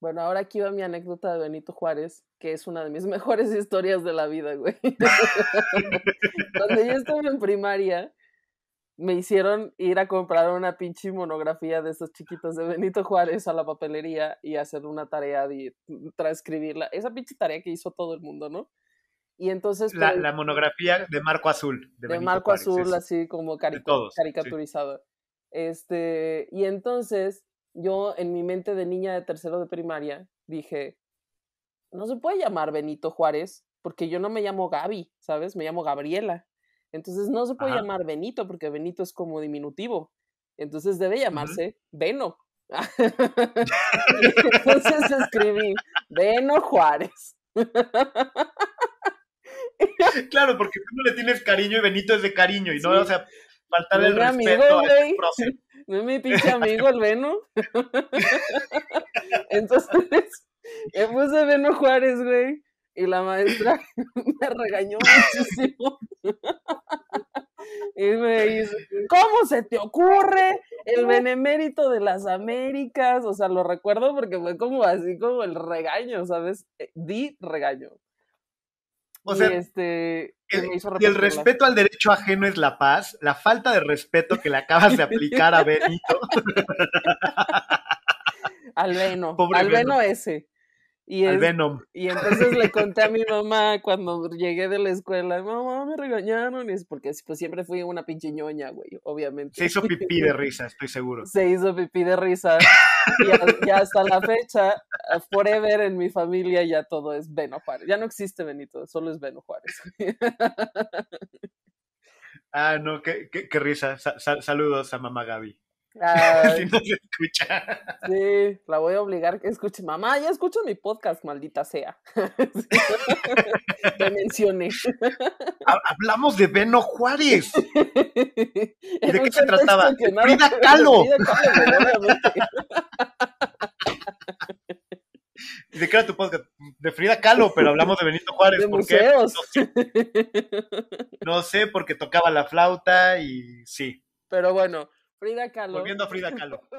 Bueno, ahora aquí va mi anécdota de Benito Juárez, que es una de mis mejores historias de la vida, güey. Cuando yo estaba en primaria, me hicieron ir a comprar una pinche monografía de estos chiquitos de Benito Juárez a la papelería y hacer una tarea de transcribirla. Esa pinche tarea que hizo todo el mundo, ¿no? Y entonces... La, pues, la monografía de Marco Azul. De, de Benito Marco Juárez, Azul, es- así como carico- todos, sí. caricaturizado. Este, y entonces yo en mi mente de niña de tercero de primaria dije, no se puede llamar Benito Juárez porque yo no me llamo Gaby, ¿sabes? Me llamo Gabriela. Entonces no se puede Ajá. llamar Benito porque Benito es como diminutivo. Entonces debe llamarse Beno. entonces escribí Beno Juárez. Claro, porque tú no le tienes cariño y Benito es de cariño y no, Sí. o sea, faltar No el es mi amigo, respeto a este. ¿No es mi pinche amigo el Beno? Entonces, me puse Beno Juárez, güey. Y la maestra me regañó muchísimo. Y me dice, ¿cómo se te ocurre el benemérito de las Américas? O sea, lo recuerdo porque fue como así como el regaño, ¿sabes? Eh, Di regaño. O Y sea, este, y el- me hizo y el respeto al derecho ajeno es la paz, la falta de respeto que le acabas de aplicar a Benito. Al Beno, Pobre al. Beno ese. Y, al es- Venom. y entonces le conté a mi mamá cuando llegué de la escuela, mamá, me regañaron, y es porque pues siempre fui una pinche ñoña, güey, obviamente. Se hizo pipí de risa, estoy seguro. Se hizo pipí de risa. Y a- hasta la fecha, forever en mi familia ya todo es Beno Juárez. Ya no existe Benito, solo es Beno Juárez. Ah, no, qué, qué, qué risa. Sa- sa- saludos a mamá Gaby. Ay, si no se escucha. sí, la voy a obligar que escuche. Mamá, ya escucho mi podcast, maldita sea. Te mencioné. Ha- Hablamos de Beno Juárez. ¿Y de qué se trataba? Frida Kahlo. ¿De qué era tu podcast? De Frida Kahlo, pero hablamos de Benito Juárez. De ¿Por qué? museos. No sé, porque tocaba la flauta y sí. Pero bueno, Frida Kahlo. Volviendo a Frida Kahlo.